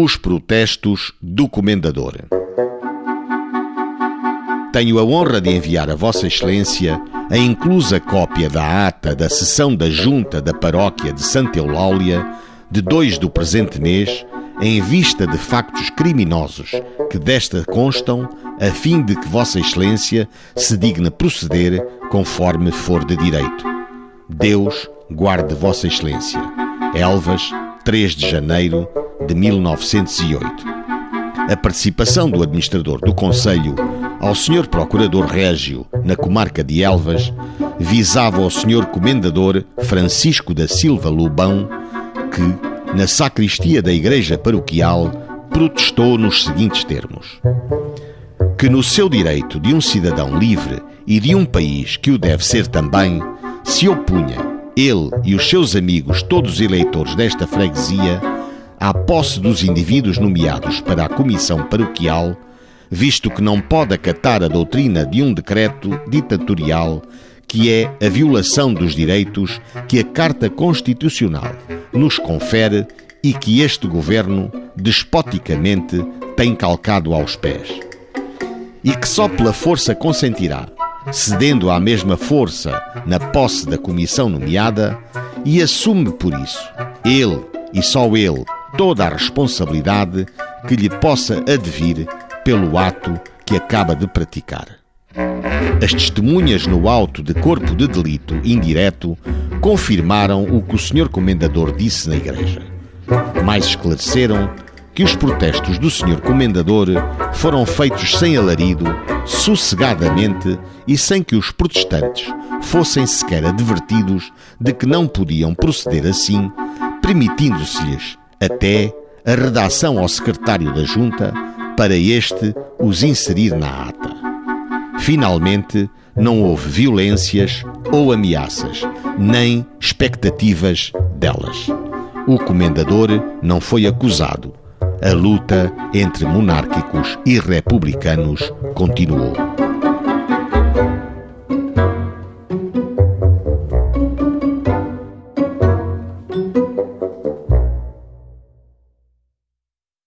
Os protestos do Comendador. Tenho a honra de enviar a Vossa Excelência a inclusa cópia da ata da sessão da Junta da Paróquia de Santa Eulália de 2 do presente mês, em vista de factos criminosos que desta constam, a fim de que Vossa Excelência se digne proceder conforme for de direito. Deus guarde Vossa Excelência. Elvas, 3 de janeiro de 1908. A participação do administrador do Conselho ao Sr. Procurador Régio na comarca de Elvas visava ao Sr. Comendador Francisco da Silva Lobão, que, na sacristia da Igreja Paroquial, protestou nos seguintes termos: Que no seu direito de um cidadão livre e de um país que o deve ser também, se opunha, ele e os seus amigos, todos eleitores desta freguesia, à posse dos indivíduos nomeados para a comissão paroquial, visto que não pode acatar a doutrina de um decreto ditatorial que é a violação dos direitos que a Carta Constitucional nos confere e que este governo despoticamente tem calcado aos pés. E que só pela força consentirá, cedendo à mesma força na posse da comissão nomeada, e assume por isso, ele e só ele, toda a responsabilidade que lhe possa advir pelo ato que acaba de praticar. As testemunhas no auto de corpo de delito indireto confirmaram o que o Sr. Comendador disse na igreja. Mais esclareceram que os protestos do Sr. Comendador foram feitos sem alarido, sossegadamente e sem que os protestantes fossem sequer advertidos de que não podiam proceder assim, permitindo-se-lhes até a redação ao secretário da Junta para este os inserir na ata. Finalmente, não houve violências ou ameaças, nem expectativas delas. O comendador não foi acusado. A luta entre monárquicos e republicanos continuou.